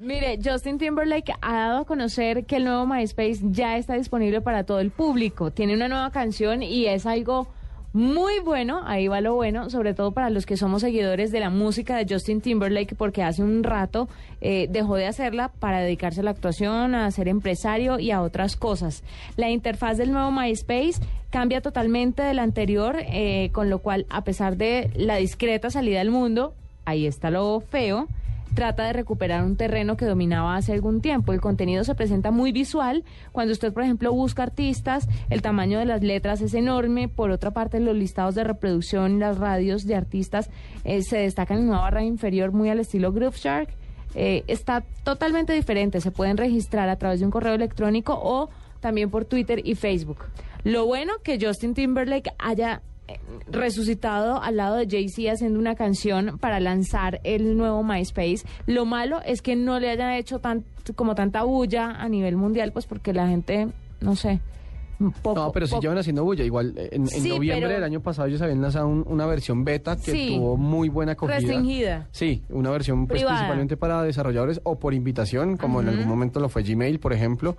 Mire, Justin Timberlake ha dado a conocer que el nuevo MySpace ya está disponible para todo el público. Tiene una nueva canción y es algo muy bueno, ahí va lo bueno, sobre todo para los que somos seguidores de la música de Justin Timberlake, porque hace un rato eh, dejó de hacerla para dedicarse a la actuación, a ser empresario y a otras cosas. La interfaz del nuevo MySpace cambia totalmente de la anterior, eh, con lo cual, a pesar de la discreta salida al mundo, ahí está lo feo trata de recuperar un terreno que dominaba hace algún tiempo. El contenido se presenta muy visual. Cuando usted, por ejemplo, busca artistas, el tamaño de las letras es enorme. Por otra parte, los listados de reproducción, las radios de artistas eh, se destacan en una barra inferior muy al estilo Groove Shark. Eh, está totalmente diferente. Se pueden registrar a través de un correo electrónico o también por Twitter y Facebook. Lo bueno que Justin Timberlake haya resucitado al lado de Jay-Z haciendo una canción para lanzar el nuevo MySpace. Lo malo es que no le hayan hecho tan, como tanta bulla a nivel mundial, pues porque la gente, no sé, no, pero sí llevan haciendo bulla. Igual, en, noviembre del año pasado ellos habían lanzado una versión beta que tuvo muy buena acogida. Restringida. Sí, una versión pues, principalmente para desarrolladores o por invitación, como en algún momento lo fue Gmail, por ejemplo.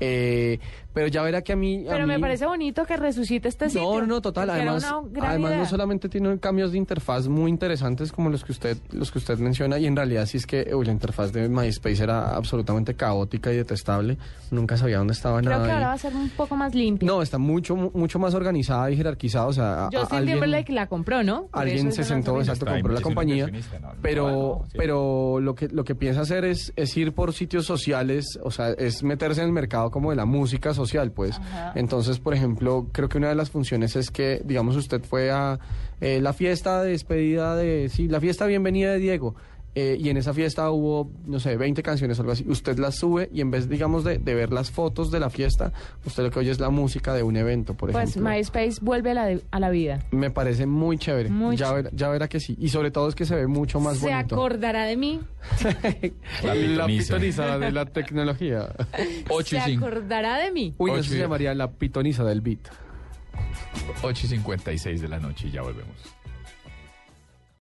Eh, pero ya verá que a mí... pero me parece bonito que resucite este sitio. No, no, total. Además, además no solamente tiene cambios de interfaz muy interesantes como los que usted los que usted menciona, y en realidad sí es que la interfaz de MySpace era absolutamente caótica y detestable. Nunca sabía dónde estaba Creo nada. Creo que ahora va a ser un poco más no, está mucho mucho más organizada y jerarquizada. O sea, Justin Timberlake la compró, ¿no? alguien se sentó, exacto, compró la compañía. pero pero lo que lo que piensa hacer es, es ir por sitios sociales, o sea, es meterse en el mercado como de la música social, pues. Entonces, por ejemplo, creo que una de las funciones es que, digamos, usted fue a eh, la fiesta de despedida de, sí, la fiesta bienvenida de Diego. Eh, y en esa fiesta hubo, no sé, 20 canciones o algo así. Usted las sube y en vez, digamos, de, ver las fotos de la fiesta, usted lo que oye es la música de un evento, por pues ejemplo. Pues MySpace vuelve a la, a la vida. Me parece muy chévere. ya, ya verá que sí. Y sobre todo es que se ve mucho más bonito. ¿Se acordará de mí? la, pitoniza. de la tecnología. ¿Se acordará de mí? Uy, eso se llamaría la pitoniza del beat. 8 y 56 de la noche y ya volvemos.